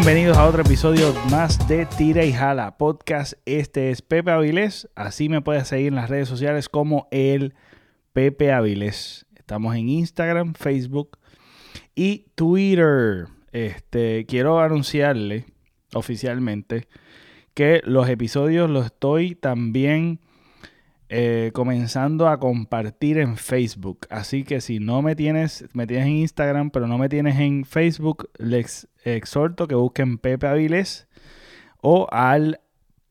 Bienvenidos a otro episodio más de Tira y Jala Podcast. Este es Pepe Avilés, así me puedes seguir en las redes sociales como el Pepe Avilés. Estamos en Instagram, Facebook y Twitter. Este, quiero anunciarle oficialmente que los episodios los estoy también eh, comenzando a compartir en Facebook. Así que si no me tienes, me tienes en Instagram, pero no me tienes en Facebook, les exhorto que busquen Pepe Aviles o al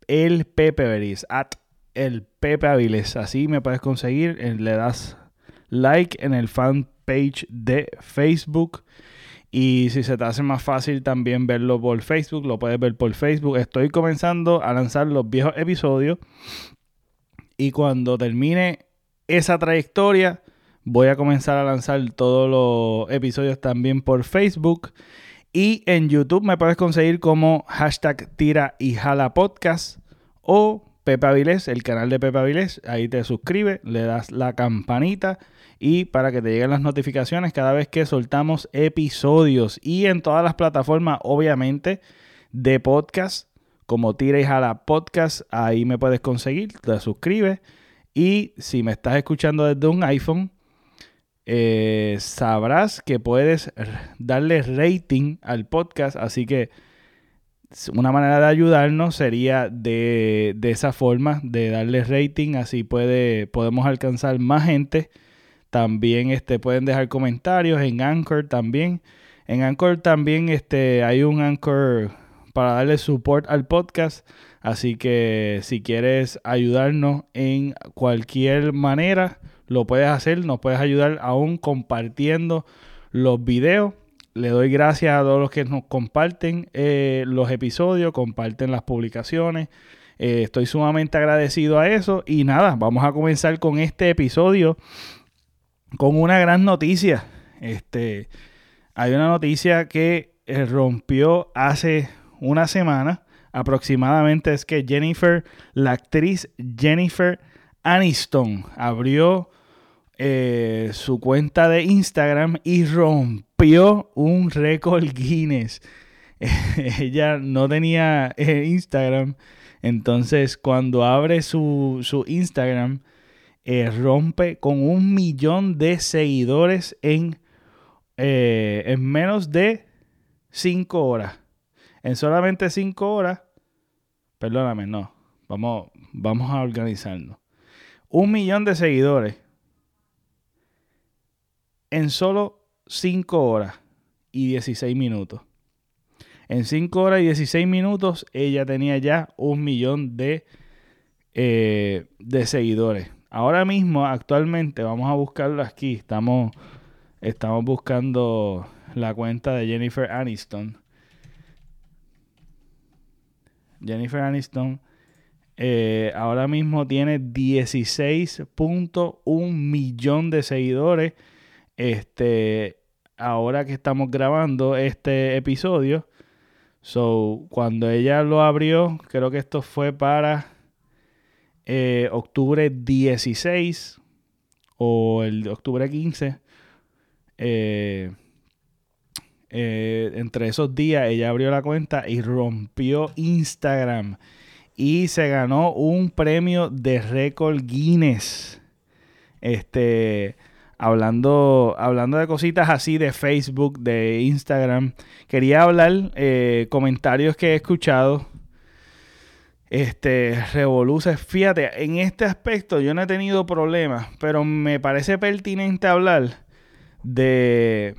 el Pepe Veris, at el Pepe Aviles. Así me puedes conseguir, eh, le das like en el fanpage de Facebook. Y si se te hace más fácil también verlo por Facebook, lo puedes ver por Facebook. Estoy comenzando a lanzar los viejos episodios y cuando termine esa trayectoria, voy a comenzar a lanzar todos los episodios también por Facebook. Y en YouTube me puedes conseguir como hashtag tira y jala podcast o Pepe Avilés, el canal de Pepe Avilés. Ahí te suscribes, le das la campanita y para que te lleguen las notificaciones cada vez que soltamos episodios. Y en todas las plataformas, obviamente, de podcast como Tira y Jala Podcast. Ahí me puedes conseguir, te suscribes. Y si me estás escuchando desde un iPhone, eh, sabrás que puedes darle rating al podcast. Así que una manera de ayudarnos sería de, de esa forma, de darle rating. Así puede, podemos alcanzar más gente. También este, pueden dejar comentarios en Anchor también. En Anchor también este, hay un Anchor para darle support al podcast. Así que si quieres ayudarnos en cualquier manera, lo puedes hacer. Nos puedes ayudar aún compartiendo los videos. Le doy gracias a todos los que nos comparten eh, los episodios, comparten las publicaciones. Eh, estoy sumamente agradecido a eso. Y nada, vamos a comenzar con este episodio con una gran noticia. Este, hay una noticia que eh, rompió hace una semana aproximadamente es que Jennifer, la actriz Jennifer Aniston, abrió eh, su cuenta de Instagram y rompió un récord Guinness. Ella no tenía eh, Instagram, entonces cuando abre su, Instagram, eh, rompe con un millón de seguidores en, en menos de 5 horas en solamente 5 horas, perdóname, no, vamos, vamos a organizarnos. Un millón de seguidores en solo 5 horas y 16 minutos. En 5 horas y 16 minutos ella tenía ya un millón de, eh, de seguidores. Ahora mismo, actualmente, vamos a buscarlo aquí. Estamos, estamos buscando la cuenta de Jennifer Aniston. Jennifer Aniston eh, ahora mismo tiene 16.1 millón de seguidores. Este, ahora que estamos grabando este episodio. So, cuando ella lo abrió, creo que esto fue para eh, octubre 16 o el octubre 15. Eh, eh, entre esos días ella abrió la cuenta y rompió Instagram y se ganó un premio de récord Guinness. Este, hablando, hablando de cositas así de Facebook, de Instagram, quería hablar eh, comentarios que he escuchado. Este, revoluces, fíjate, en este aspecto yo no he tenido problemas, pero me parece pertinente hablar de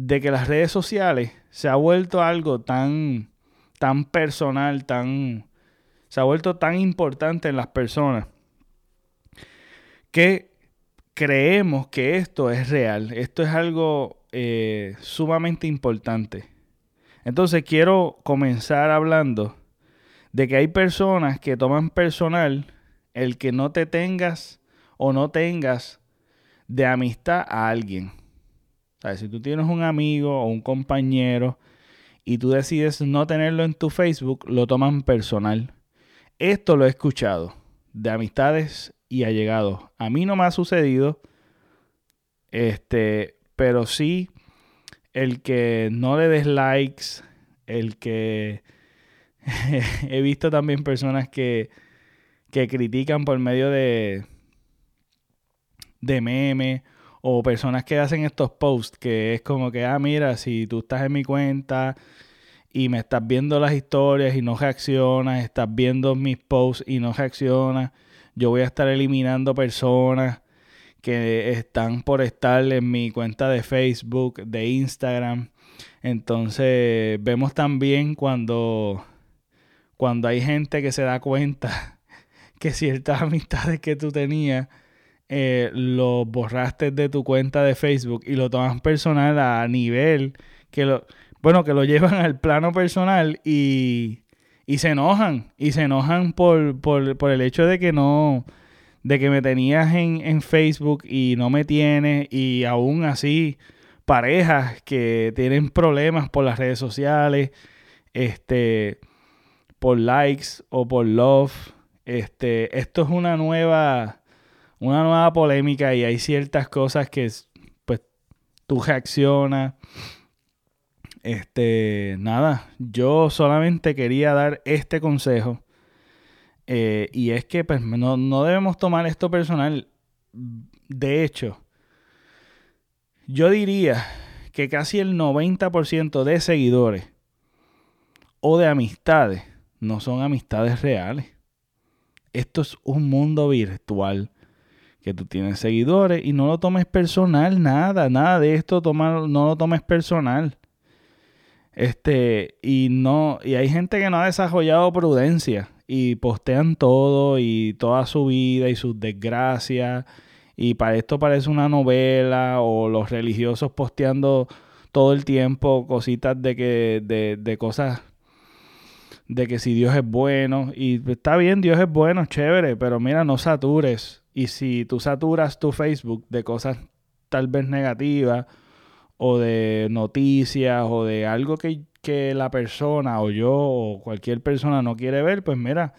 de que las redes sociales se ha vuelto algo tan, tan personal, tan, se ha vuelto tan importante en las personas que creemos que esto es real, esto es algo eh, sumamente importante. Entonces quiero comenzar hablando de que hay personas que toman personal el que no te tengas o no tengas de amistad a alguien. Si tú tienes un amigo o un compañero y tú decides no tenerlo en tu Facebook, lo toman personal. Esto lo he escuchado de amistades y allegados. A mí no me ha sucedido, este, pero sí el que no le des likes, el que he visto también personas que, que critican por medio de, de memes o personas que hacen estos posts que es como que, ah, mira, si tú estás en mi cuenta y me estás viendo las historias y no reaccionas, estás viendo mis posts y no reaccionas, yo voy a estar eliminando personas que están por estar en mi cuenta de Facebook, de Instagram. Entonces vemos también cuando, cuando hay gente que se da cuenta que ciertas amistades que tú tenías eh, lo borraste de tu cuenta de Facebook y lo tomas personal a nivel que lo, bueno, que lo llevan al plano personal y, y se enojan, y se enojan por, por, por, el hecho de que no, de que me tenías en, en Facebook y no me tienes, y aún así parejas que tienen problemas por las redes sociales, este, por likes o por love, este, esto es una nueva una nueva polémica y hay ciertas cosas que pues tú reaccionas. Este, nada, yo solamente quería dar este consejo. Eh, y es que pues, no, no debemos tomar esto personal. De hecho, yo diría que casi el 90% de seguidores o de amistades no son amistades reales. Esto es un mundo virtual que tú tienes seguidores y no lo tomes personal, nada, nada de esto toma, no lo tomes personal. Este, y no, y hay gente que no ha desarrollado prudencia y postean todo y toda su vida y sus desgracias. Y para esto parece una novela o los religiosos posteando todo el tiempo cositas de que, de, de cosas de que si Dios es bueno, y está bien, Dios es bueno, chévere, pero mira, no satures y si tú saturas tu Facebook de cosas tal vez negativas o de noticias o de algo que, la persona o yo o cualquier persona no quiere ver, pues mira,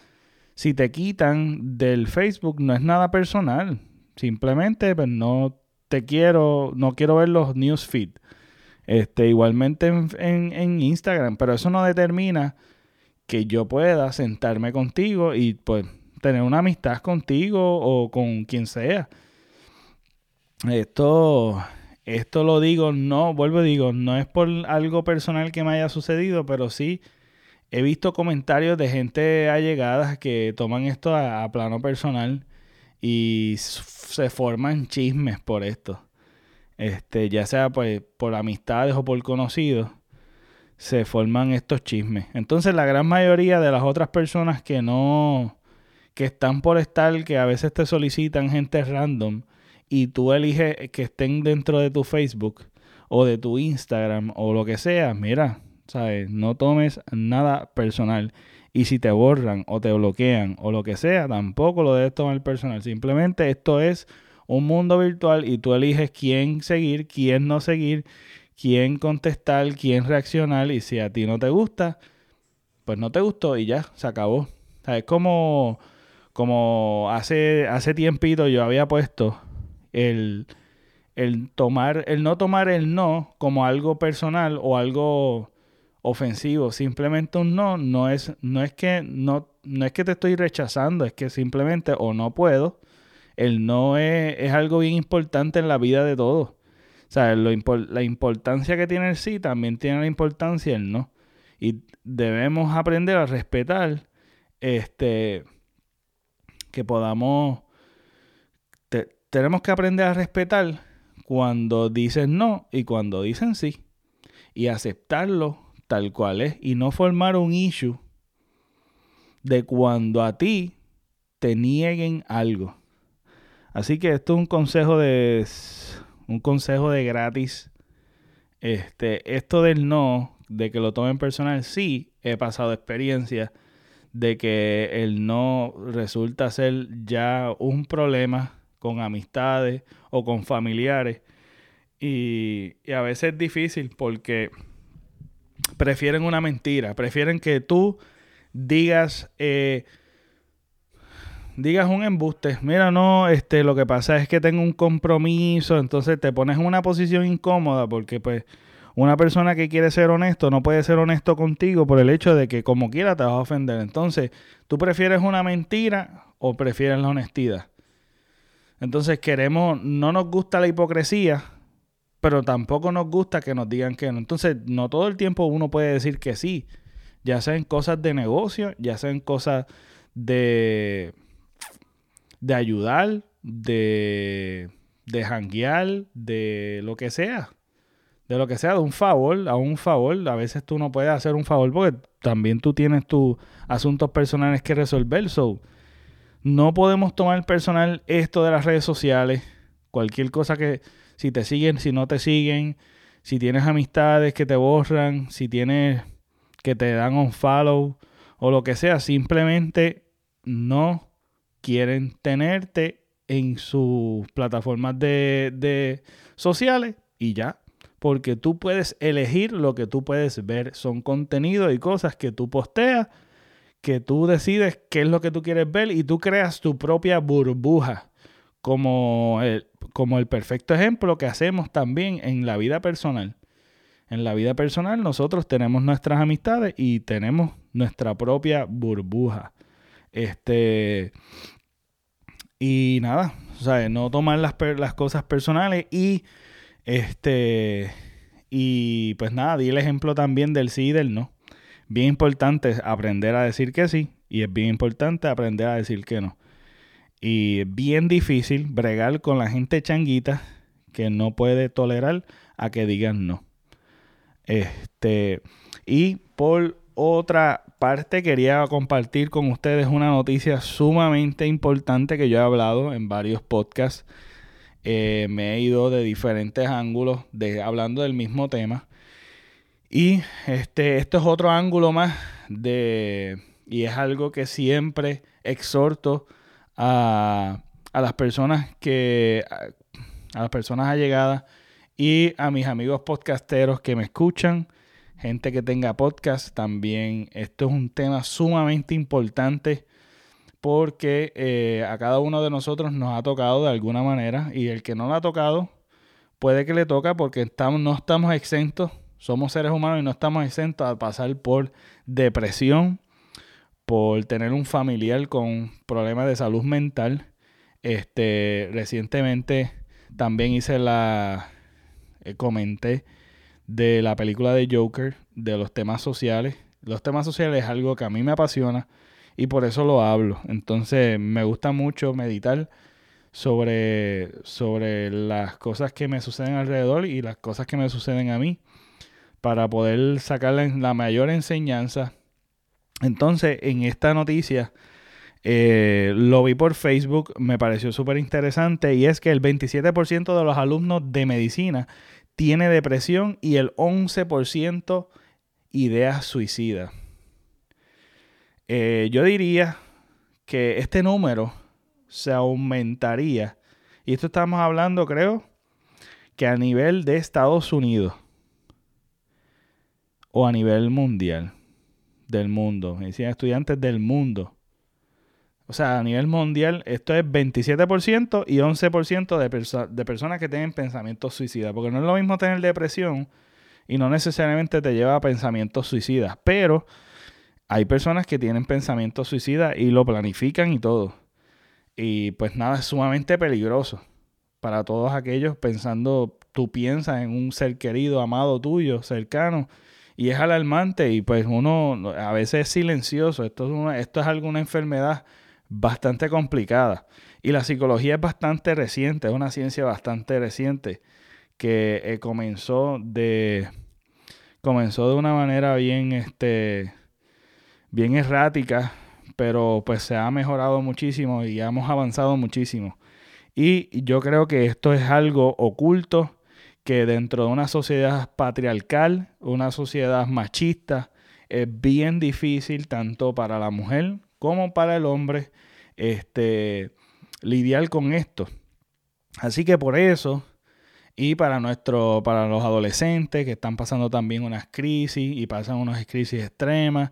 si te quitan del Facebook no es nada personal. Simplemente pues no te quiero, no quiero ver los newsfeed. Este, igualmente en, en, en Instagram, pero eso no determina que yo pueda sentarme contigo y pues tener una amistad contigo o con quien sea. Esto, esto lo digo, no, vuelvo digo, no es por algo personal que me haya sucedido, pero sí he visto comentarios de gente allegada que toman esto a, plano personal y se forman chismes por esto. Este, ya sea pues, por amistades o por conocidos, se forman estos chismes. Entonces la gran mayoría de las otras personas que no, que están por estar, que a veces te solicitan gente random y tú eliges que estén dentro de tu Facebook o de tu Instagram o lo que sea, mira, ¿sabes? No tomes nada personal. Y si te borran o te bloquean o lo que sea, tampoco lo debes tomar personal. Simplemente esto es un mundo virtual y tú eliges quién seguir, quién no seguir, quién contestar, quién reaccionar. Y si a ti no te gusta, pues no te gustó y ya, se acabó. Es como como hace, hace tiempito yo había puesto el, el tomar, el no tomar el no como algo personal o algo ofensivo. Simplemente un no no es, no es que no, no es que te estoy rechazando, es que simplemente o no puedo. El no es, es algo bien importante en la vida de todos. O sea, la importancia que tiene el sí también tiene la importancia el no. Y debemos aprender a respetar este que podamos, tenemos que aprender a respetar cuando dicen no y cuando dicen sí. Y aceptarlo tal cual es. Y no formar un issue de cuando a ti te nieguen algo. Así que esto es un consejo de un consejo de gratis. Este, esto del no, de que lo tomen personal, sí he pasado experiencia de que el no resulta ser ya un problema con amistades o con familiares. Y, a veces es difícil porque prefieren una mentira, prefieren que tú digas, eh, digas un embuste. Mira, no, este, lo que pasa es que tengo un compromiso, entonces te pones en una posición incómoda porque pues Una persona que quiere ser honesto no puede ser honesto contigo por el hecho de que como quiera te vas a ofender. Entonces, ¿tú prefieres una mentira o prefieres la honestidad? Entonces queremos, no nos gusta la hipocresía, pero tampoco nos gusta que nos digan que no. Entonces, no todo el tiempo uno puede decir que sí, ya sean cosas de negocio, ya sean cosas de, de ayudar, de, de janguear, de lo que sea. De lo que sea, de un favor a un favor. A veces tú no puedes hacer un favor porque también tú tienes tus asuntos personales que resolver. So, no podemos tomar personal esto de las redes sociales. Cualquier cosa que, si te siguen, si no te siguen, si tienes amistades que te borran, si tienes que te dan un follow o lo que sea, simplemente no quieren tenerte en sus plataformas de, de sociales y ya. Porque tú puedes elegir lo que tú puedes ver. Son contenidos y cosas que tú posteas que tú decides qué es lo que tú quieres ver y tú creas tu propia burbuja, como el, como el perfecto ejemplo que hacemos también en la vida personal. En la vida personal nosotros tenemos nuestras amistades y tenemos nuestra propia burbuja. Este y nada, o sea, no tomar las, las cosas personales y este y pues nada, di el ejemplo también del sí y del no bien importante aprender a decir que sí y es bien importante aprender a decir que no. Y es bien difícil bregar con la gente changuita que no puede tolerar a que digan no. Este, y por otra parte, quería compartir con ustedes una noticia sumamente importante que yo he hablado en varios podcasts. Eh, me he ido de diferentes ángulos de, hablando del mismo tema. Y este, esto es otro ángulo más de, y es algo que siempre exhorto a, a las personas que, a, las personas allegadas y a mis amigos podcasteros que me escuchan, gente que tenga podcast también. Esto es un tema sumamente importante porque eh, a cada uno de nosotros nos ha tocado de alguna manera y el que no lo ha tocado puede que le toca porque estamos, no estamos exentos somos seres humanos y no estamos exentos a pasar por depresión, por tener un familiar con problemas de salud mental. Este, recientemente también hice la, eh, comenté de la película de Joker, de los temas sociales. Los temas sociales es algo que a mí me apasiona y por eso lo hablo. Entonces me gusta mucho meditar sobre, sobre las cosas que me suceden alrededor y las cosas que me suceden a mí para poder sacarle la mayor enseñanza. Entonces, en esta noticia, eh, lo vi por Facebook, me pareció súper interesante y es que el 27% de los alumnos de medicina tiene depresión y el 11% ideas suicidas. Eh, yo diría que este número se aumentaría, y esto estamos hablando creo que a nivel de Estados Unidos o a nivel mundial del mundo. Medicina estudiantes del mundo. O sea, a nivel mundial, esto es 27% y 11% de, de personas que tienen pensamientos suicidas. Porque no es lo mismo tener depresión y no necesariamente te lleva a pensamientos suicidas. Pero hay personas que tienen pensamientos suicidas y lo planifican y todo. Y pues nada, es sumamente peligroso para todos aquellos pensando, tú piensas en un ser querido, amado tuyo, cercano, y es alarmante y pues uno a veces es silencioso. Esto es, una, esto es alguna enfermedad bastante complicada. Y la psicología es bastante reciente, es una ciencia bastante reciente que eh, comenzó de comenzó de una manera bien este bien errática, pero pues se ha mejorado muchísimo y hemos avanzado muchísimo. Y yo creo que esto es algo oculto que dentro de una sociedad patriarcal, una sociedad machista, es bien difícil tanto para la mujer como para el hombre este, lidiar con esto. Así que por eso, y para, nuestro, para los adolescentes que están pasando también unas crisis y pasan unas crisis extremas,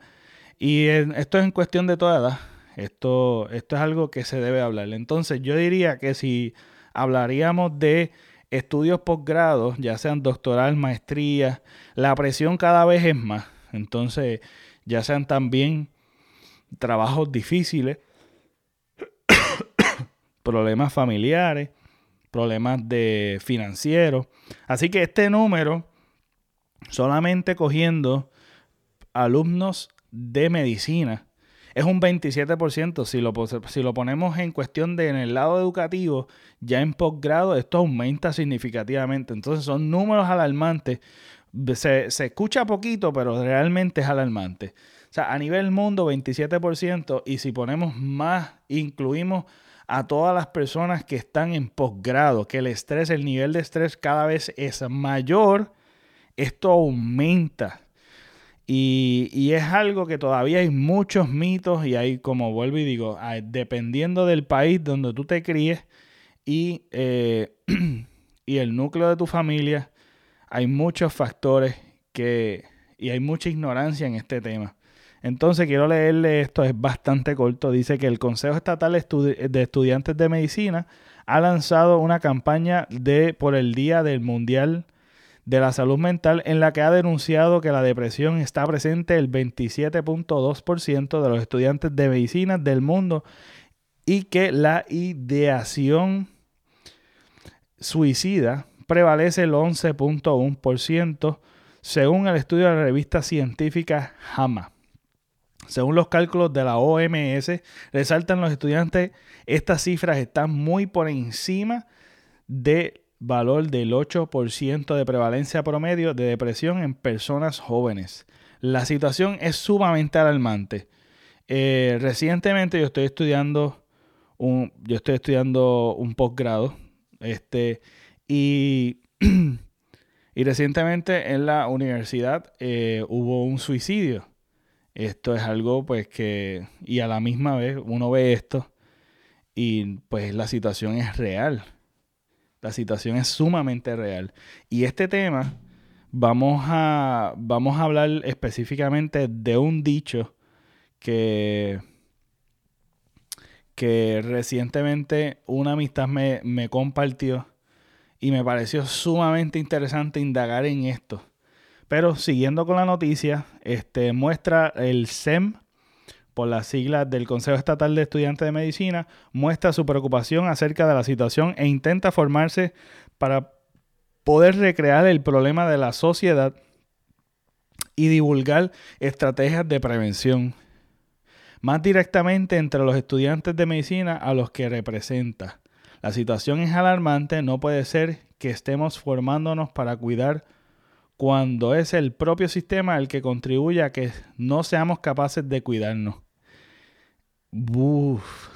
y esto es en cuestión de toda edad, esto, esto es algo que se debe hablar. Entonces yo diría que si hablaríamos de estudios posgrados, ya sean doctoral, maestría, la presión cada vez es más. Entonces, ya sean también trabajos difíciles, problemas familiares, problemas de financieros. Así que este número, solamente cogiendo alumnos de medicina, es un 27%. Si lo, si lo ponemos en cuestión de en el lado educativo, ya en posgrado, esto aumenta significativamente. Entonces son números alarmantes. Se, se escucha poquito, pero realmente es alarmante. O sea, a nivel mundo, 27%. Y si ponemos más, incluimos a todas las personas que están en posgrado, que el estrés, el nivel de estrés cada vez es mayor, esto aumenta y, es algo que todavía hay muchos mitos y hay, como vuelvo y digo, dependiendo del país donde tú te críes y, eh, y el núcleo de tu familia, hay muchos factores que, y hay mucha ignorancia en este tema. Entonces quiero leerle esto, es bastante corto. Dice que el Consejo Estatal de Estudiantes de Medicina ha lanzado una campaña de, por el Día del Mundial de la Salud Mental en la que ha denunciado que la depresión está presente el 27.2% de los estudiantes de medicina del mundo y que la ideación suicida prevalece el 11.1% según el estudio de la revista científica JAMA. Según los cálculos de la OMS, resaltan los estudiantes, estas cifras están muy por encima de valor del 8% de prevalencia promedio de depresión en personas jóvenes. La situación es sumamente alarmante. Eh, recientemente yo estoy estudiando un, yo estoy estudiando un posgrado este, y, y recientemente en la universidad eh, hubo un suicidio. Esto es algo pues que, y a la misma vez uno ve esto y pues la situación es real. La situación es sumamente real. Y este tema, vamos a, vamos a hablar específicamente de un dicho que, que recientemente una amistad me, me compartió y me pareció sumamente interesante indagar en esto. Pero siguiendo con la noticia, este, muestra el SEM por las siglas del Consejo Estatal de Estudiantes de Medicina, muestra su preocupación acerca de la situación e intenta formarse para poder recrear el problema de la sociedad y divulgar estrategias de prevención, más directamente entre los estudiantes de medicina a los que representa. La situación es alarmante, no puede ser que estemos formándonos para cuidar cuando es el propio sistema el que contribuye a que no seamos capaces de cuidarnos.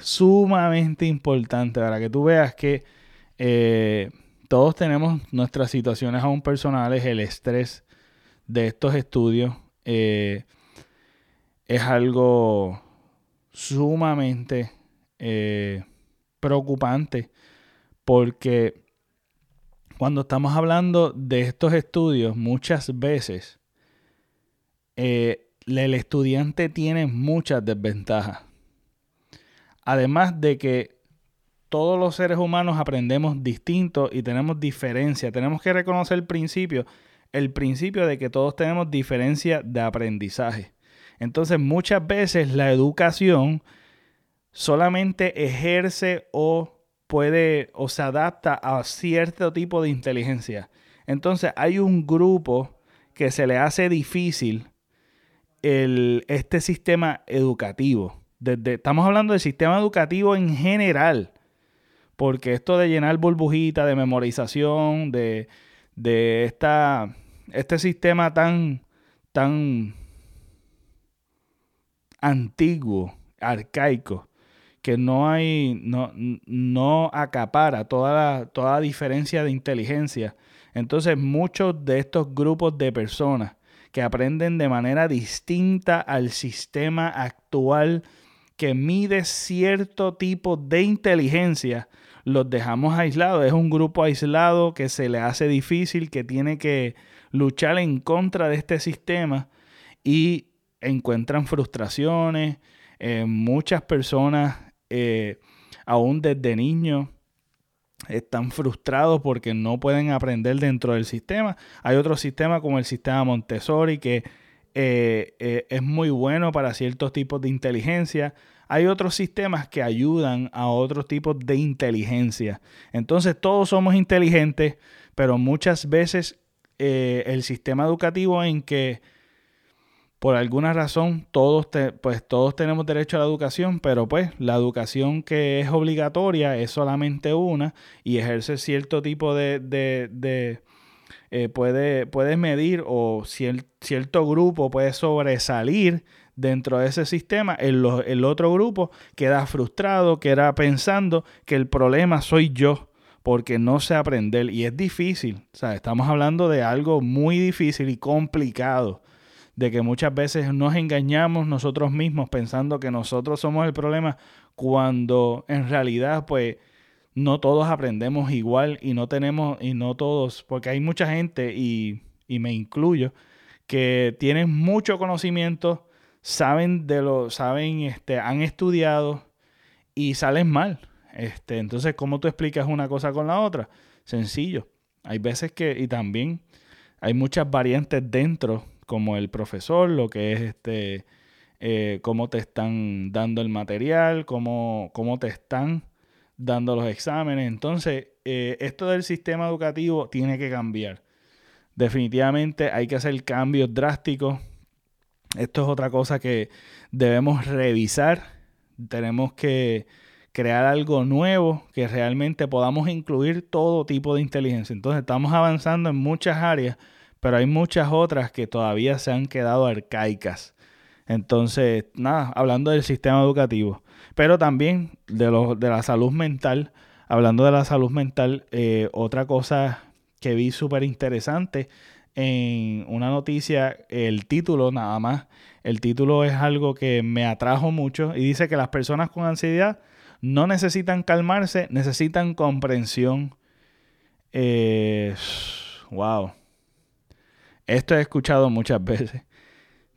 Sumamente importante para que tú veas que eh, todos tenemos nuestras situaciones aún personales, el estrés de estos estudios eh, es algo sumamente eh, preocupante porque cuando estamos hablando de estos estudios muchas veces el estudiante tiene muchas desventajas Además de que todos los seres humanos aprendemos distinto y tenemos diferencia. Tenemos que reconocer el principio, el principio de que todos tenemos diferencia de aprendizaje. Entonces muchas veces la educación solamente ejerce o puede o se adapta a cierto tipo de inteligencia. Entonces hay un grupo que se le hace difícil el, este sistema educativo estamos hablando del sistema educativo en general, porque esto de llenar burbujitas, de memorización, de, de esta, este sistema tan, tan antiguo, arcaico, que no hay, no, no acapara toda la, toda diferencia de inteligencia. Entonces muchos de estos grupos de personas que aprenden de manera distinta al sistema actual que mide cierto tipo de inteligencia, los dejamos aislados. Es un grupo aislado que se le hace difícil, que tiene que luchar en contra de este sistema y encuentran frustraciones. Eh, muchas personas, eh, aún desde niños, están frustrados porque no pueden aprender dentro del sistema. Hay otro sistema como el sistema Montessori que eh, eh, es muy bueno para ciertos tipos de inteligencia. Hay otros sistemas que ayudan a otros tipos de inteligencia. Entonces todos somos inteligentes, pero muchas veces el sistema educativo en que por alguna razón todos, pues, todos tenemos derecho a la educación, pero pues la educación que es obligatoria es solamente una y ejerce cierto tipo de... de, eh, puede, medir o cierto grupo puede sobresalir dentro de ese sistema, el, el otro grupo queda frustrado, queda pensando que el problema soy yo porque no sé aprender y es difícil. O estamos hablando de algo muy difícil y complicado de que muchas veces nos engañamos nosotros mismos pensando que nosotros somos el problema cuando en realidad pues no todos aprendemos igual y no tenemos y no todos, porque hay mucha gente y, y me incluyo que tienen mucho conocimiento, saben de lo, saben, este, han estudiado y salen mal. Este, entonces, ¿cómo tú explicas una cosa con la otra? Sencillo. Hay veces que, y también hay muchas variantes dentro como el profesor, lo que es este, eh, cómo te están dando el material, cómo, cómo te están dando los exámenes. Entonces, eh, esto del sistema educativo tiene que cambiar. Definitivamente hay que hacer cambios drásticos. Esto es otra cosa que debemos revisar. Tenemos que crear algo nuevo que realmente podamos incluir todo tipo de inteligencia. Entonces estamos avanzando en muchas áreas, pero hay muchas otras que todavía se han quedado arcaicas. Entonces, nada, hablando del sistema educativo, pero también de, de la salud mental, hablando de la salud mental, eh, otra cosa que vi súper interesante en una noticia, el título nada más, el título es algo que me atrajo mucho y dice que las personas con ansiedad no necesitan calmarse, necesitan comprensión. Eh, wow. Esto he escuchado muchas veces.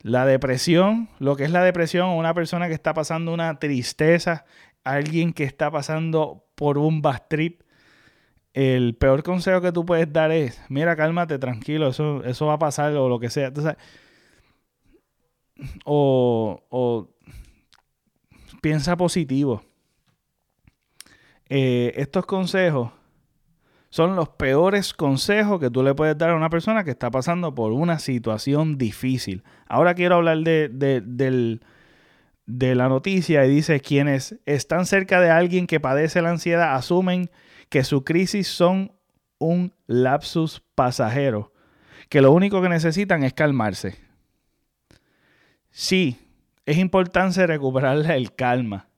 La depresión, lo que es la depresión, una persona que está pasando una tristeza, alguien que está pasando por un bad trip, el peor consejo que tú puedes dar es, mira, cálmate, tranquilo, eso, eso va a pasar o lo que sea. o, o piensa positivo. Eh, estos consejos son los peores consejos que tú le puedes dar a una persona que está pasando por una situación difícil. Ahora quiero hablar de, de, la noticia y dice, quienes están cerca de alguien que padece la ansiedad asumen que su crisis son un lapsus pasajero, que lo único que necesitan es calmarse. Sí, es importante recuperar el calma,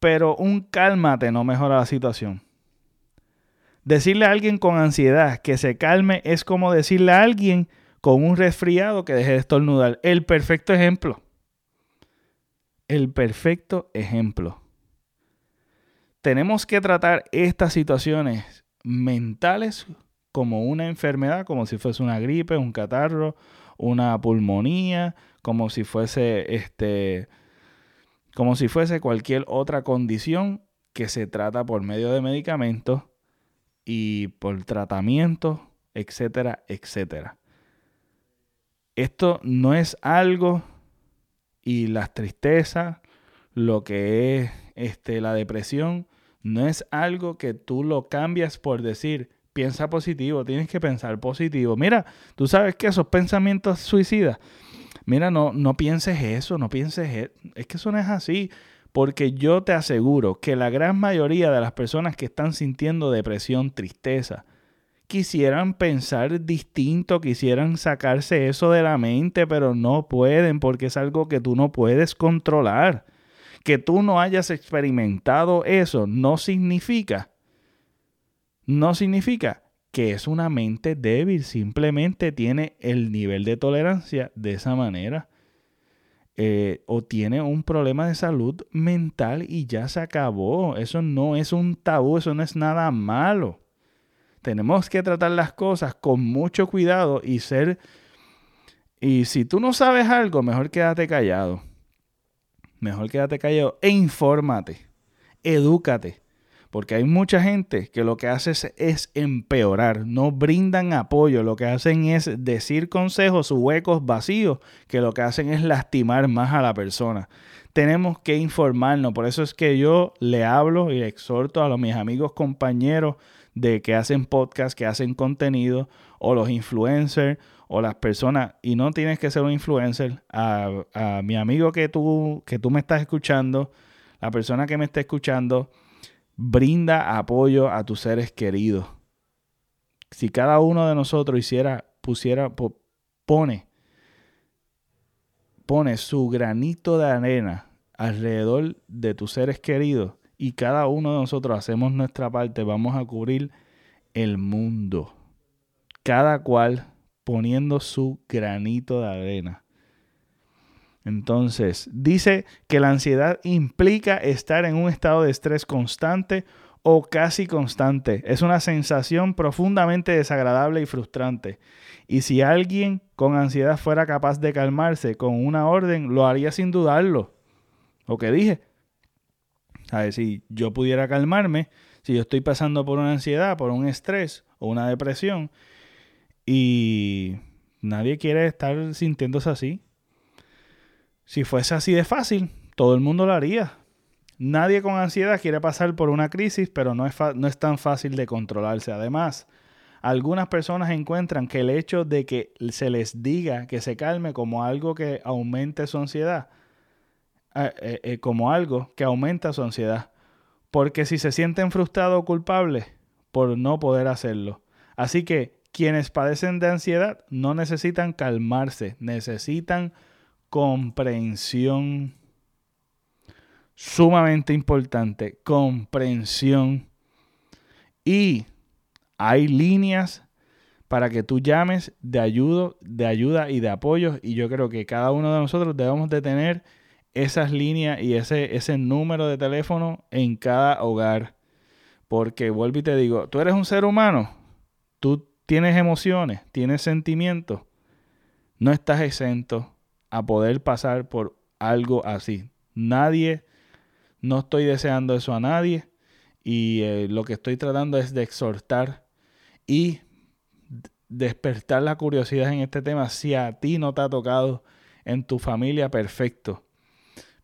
pero un cálmate no mejora la situación. Decirle a alguien con ansiedad que se calme es como decirle a alguien con un resfriado que deje de estornudar. El perfecto ejemplo. El perfecto ejemplo. Tenemos que tratar estas situaciones mentales como una enfermedad, como si fuese una gripe, un catarro, una pulmonía, como si fuese este como si fuese cualquier otra condición que se trata por medio de medicamentos y por tratamiento, etcétera, etcétera. Esto no es algo y las tristezas, lo que es este, la depresión, no es algo que tú lo cambias por decir, piensa positivo, tienes que pensar positivo. Mira, tú sabes que esos pensamientos suicidas, mira, no, no pienses eso, no pienses, e-". es que eso no es así. Porque yo te aseguro que la gran mayoría de las personas que están sintiendo depresión, tristeza, quisieran pensar distinto, quisieran sacarse eso de la mente, pero no pueden porque es algo que tú no puedes controlar. Que tú no hayas experimentado eso no significa, no significa que es una mente débil, simplemente tiene el nivel de tolerancia de esa manera. Eh, o tiene un problema de salud mental y ya se acabó. Eso no es un tabú, eso no es nada malo. Tenemos que tratar las cosas con mucho cuidado y ser... Y si tú no sabes algo, mejor quédate callado. Mejor quédate callado e infórmate. Edúcate. Porque hay mucha gente que lo que hace es, empeorar, no brindan apoyo, lo que hacen es decir consejos huecos vacíos, que lo que hacen es lastimar más a la persona. Tenemos que informarnos, por eso es que yo le hablo y le exhorto a los, mis amigos compañeros de que hacen podcast, que hacen contenido, o los influencers, o las personas, y no tienes que ser un influencer, a, a mi amigo que tú, que tú me estás escuchando, la persona que me está escuchando, brinda apoyo a tus seres queridos. Si cada uno de nosotros hiciera, pusiera, pone, pone su granito de arena alrededor de tus seres queridos y cada uno de nosotros hacemos nuestra parte, vamos a cubrir el mundo. Cada cual poniendo su granito de arena. Entonces, dice que la ansiedad implica estar en un estado de estrés constante o casi constante. Es una sensación profundamente desagradable y frustrante. Y si alguien con ansiedad fuera capaz de calmarse con una orden, lo haría sin dudarlo. Lo que dije. A ver, si yo pudiera calmarme, si yo estoy pasando por una ansiedad, por un estrés o una depresión, y nadie quiere estar sintiéndose así, si fuese así de fácil, todo el mundo lo haría. Nadie con ansiedad quiere pasar por una crisis, pero no es, no es tan fácil de controlarse. Además, algunas personas encuentran que el hecho de que se les diga que se calme como algo que aumente su ansiedad, eh, eh, eh, como algo que aumenta su ansiedad, porque si se sienten frustrados o culpables por no poder hacerlo. Así que quienes padecen de ansiedad no necesitan calmarse, necesitan comprensión. Sumamente importante, comprensión. Y hay líneas para que tú llames de ayuda, de ayuda y de apoyo. Y yo creo que cada uno de nosotros debemos de tener esas líneas y ese, ese número de teléfono en cada hogar. Porque vuelvo y te digo, tú eres un ser humano, tú tienes emociones, tienes sentimientos, no estás exento a poder pasar por algo así. Nadie, no estoy deseando eso a nadie y eh, lo que estoy tratando es de exhortar y despertar la curiosidad en este tema. Si a ti no te ha tocado en tu familia, perfecto.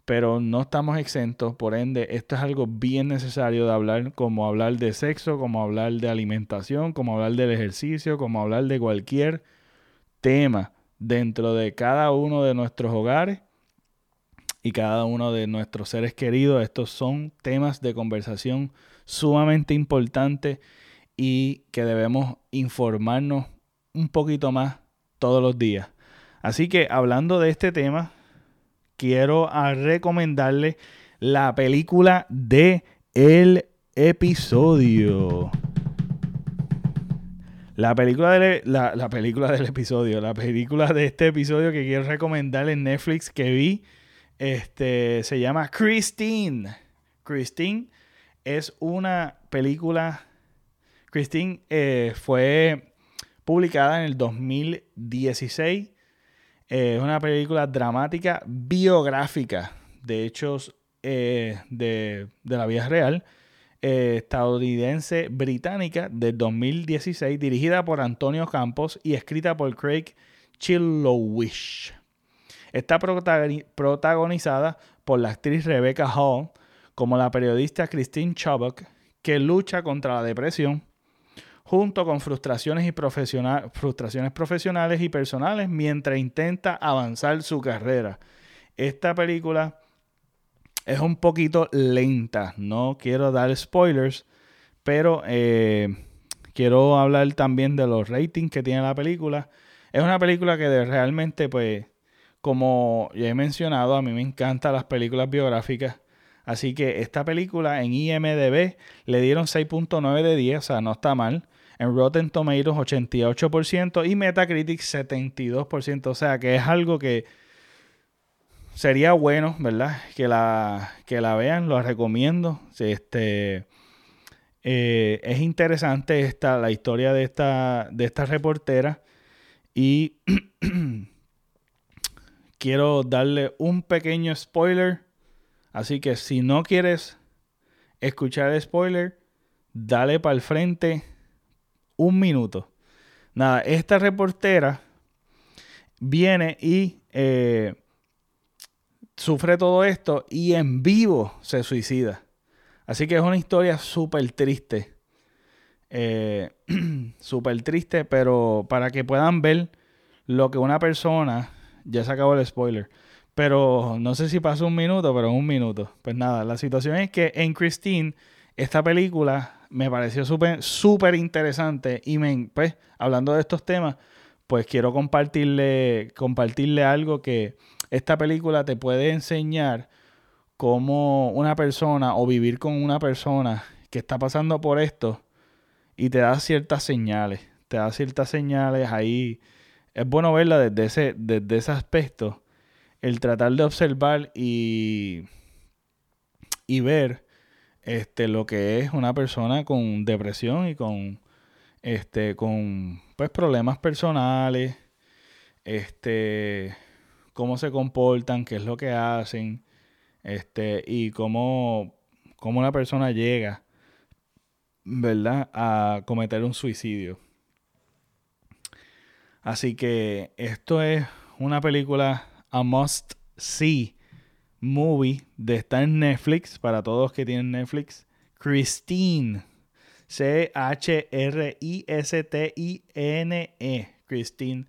Pero no estamos exentos, por ende, esto es algo bien necesario de hablar, como hablar de sexo, como hablar de alimentación, como hablar del ejercicio, como hablar de cualquier tema dentro de cada uno de nuestros hogares y cada uno de nuestros seres queridos. Estos son temas de conversación sumamente importantes y que debemos informarnos un poquito más todos los días. Así que hablando de este tema, quiero recomendarle la película de El episodio. La película, de, la, película del episodio, la película de este episodio que quiero recomendar en Netflix que vi, este, se llama Christine. Christine es una película, Christine eh, fue publicada en el 2016. Eh, es una película dramática biográfica de hechos eh, de, de la vida real eh, estadounidense británica del 2016, dirigida por Antonio Campos y escrita por Craig Chillowish. Está protagonizada por la actriz Rebecca Hall como la periodista Christine Chubbuck, que lucha contra la depresión junto con frustraciones, y frustraciones profesionales y personales mientras intenta avanzar su carrera. Esta película es un poquito lenta. No quiero dar spoilers, pero eh, quiero hablar también de los ratings que tiene la película. Es una película que realmente, pues, como ya he mencionado, a mí me encantan las películas biográficas. Así que esta película en IMDB le dieron 6.9 de 10, o sea, no está mal. En Rotten Tomatoes 88% y Metacritic 72%, o sea, que es algo que sería bueno, ¿verdad? Que la, que la vean, lo recomiendo. Este, eh, es interesante esta, la historia de esta, de esta reportera y quiero darle un pequeño spoiler. Así que si no quieres escuchar el spoiler, dale para el frente un minuto. Nada, esta reportera viene y eh, sufre todo esto y en vivo se suicida. Así que es una historia súper triste. Eh, súper triste, pero para que puedan ver lo que una persona, ya se acabó el spoiler, pero no sé si pasó un minuto, pero un minuto. Pues nada, la situación es que en Christine, esta película me pareció súper súper interesante y me, pues, hablando de estos temas, pues quiero compartirle, compartirle algo que esta película te puede enseñar cómo una persona o vivir con una persona que está pasando por esto y te da ciertas señales, te da ciertas señales ahí. Es bueno verla desde ese, desde aspecto, el tratar de observar y, y ver este, lo que es una persona con depresión y con, este, con pues, problemas personales, este, cómo se comportan, qué es lo que hacen, este, y cómo, cómo una persona llega ¿verdad?, a cometer un suicidio. Así que esto es una película a must see movie de estar en Netflix para todos que tienen Netflix. Christine. C-H-R-I-S-T-I-N-E. Christine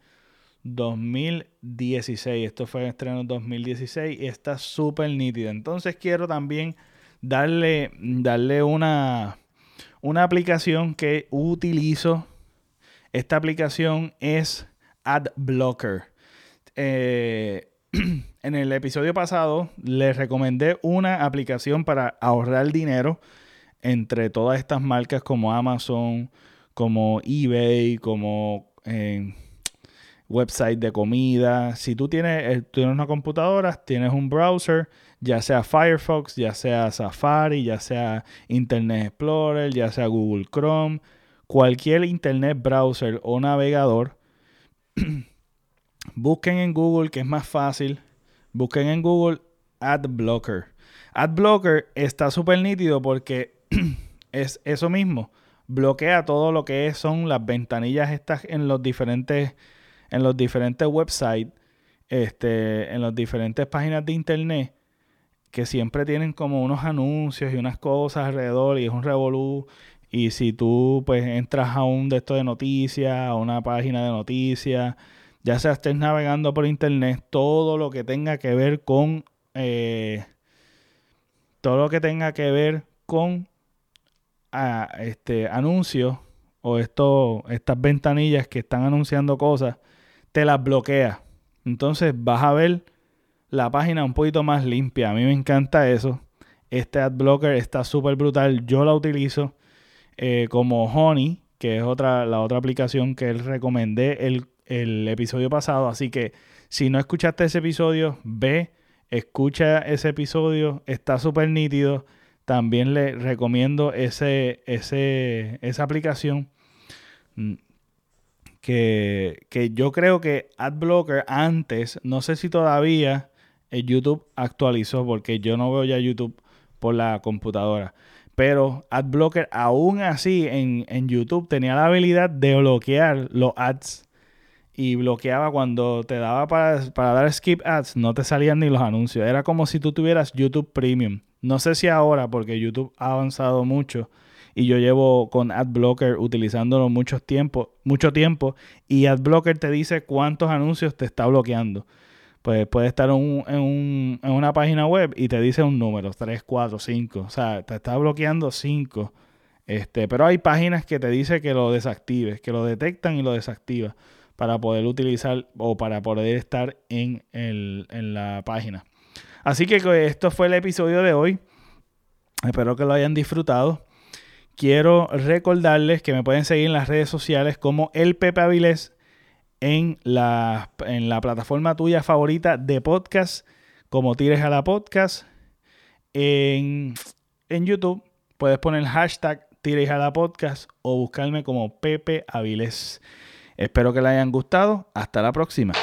2016. Esto fue en estreno 2016 y está súper nítida. Entonces quiero también darle, darle una una aplicación que utilizo. Esta aplicación es AdBlocker. Eh, en el episodio pasado les recomendé una aplicación para ahorrar dinero entre todas estas marcas como Amazon, como eBay, como eh, website de comida. Si tú tienes, eh, tienes una computadora, tienes un browser, ya sea Firefox, ya sea Safari, ya sea Internet Explorer, ya sea Google Chrome, cualquier Internet browser o navegador, busquen en Google, que es más fácil, busquen en Google AdBlocker. AdBlocker está súper nítido porque es eso mismo, bloquea todo lo que son las ventanillas estas en los diferentes en los diferentes websites, este, en las diferentes páginas de internet, que siempre tienen como unos anuncios y unas cosas alrededor y es un revolú. Y si tú pues entras a un de esto de noticias, a una página de noticias, ya sea estés navegando por internet, todo lo que tenga que ver con eh, todo lo que tenga que ver con este anuncios o esto, estas ventanillas que están anunciando cosas, te las bloquea. Entonces vas a ver la página un poquito más limpia. A mí me encanta eso. Este AdBlocker está súper brutal. Yo la utilizo eh, como Honey, que es otra, la otra aplicación que recomendé el, el episodio pasado. Así que si no escuchaste ese episodio, ve, escucha ese episodio. Está súper nítido. También le recomiendo ese, ese, esa aplicación mm, que, que yo creo que AdBlocker antes, no sé si todavía el YouTube actualizó, porque yo no veo ya YouTube por la computadora. Pero AdBlocker aún así en, en YouTube tenía la habilidad de bloquear los ads y bloqueaba cuando te daba para, para, dar skip ads, no te salían ni los anuncios. Era como si tú tuvieras YouTube Premium. No sé si ahora, porque YouTube ha avanzado mucho, y yo llevo con AdBlocker utilizándolo mucho tiempo, mucho tiempo y AdBlocker te dice cuántos anuncios te está bloqueando. Pues puede estar en, en, una página web y te dice un número, 3, 4, 5. O sea, te está bloqueando 5. Este, pero hay páginas que te dice que lo desactives, que lo detectan y lo desactivas para poder utilizar o para poder estar en, el, en la página. Así que esto fue el episodio de hoy. Espero que lo hayan disfrutado quiero recordarles que me pueden seguir en las redes sociales como el Pepe Avilés en la, en la plataforma tuya favorita de podcast, como Tires a la Podcast. En, en YouTube puedes poner hashtag Tires a la Podcast o buscarme como Pepe Avilés. Espero que les hayan gustado. Hasta la próxima.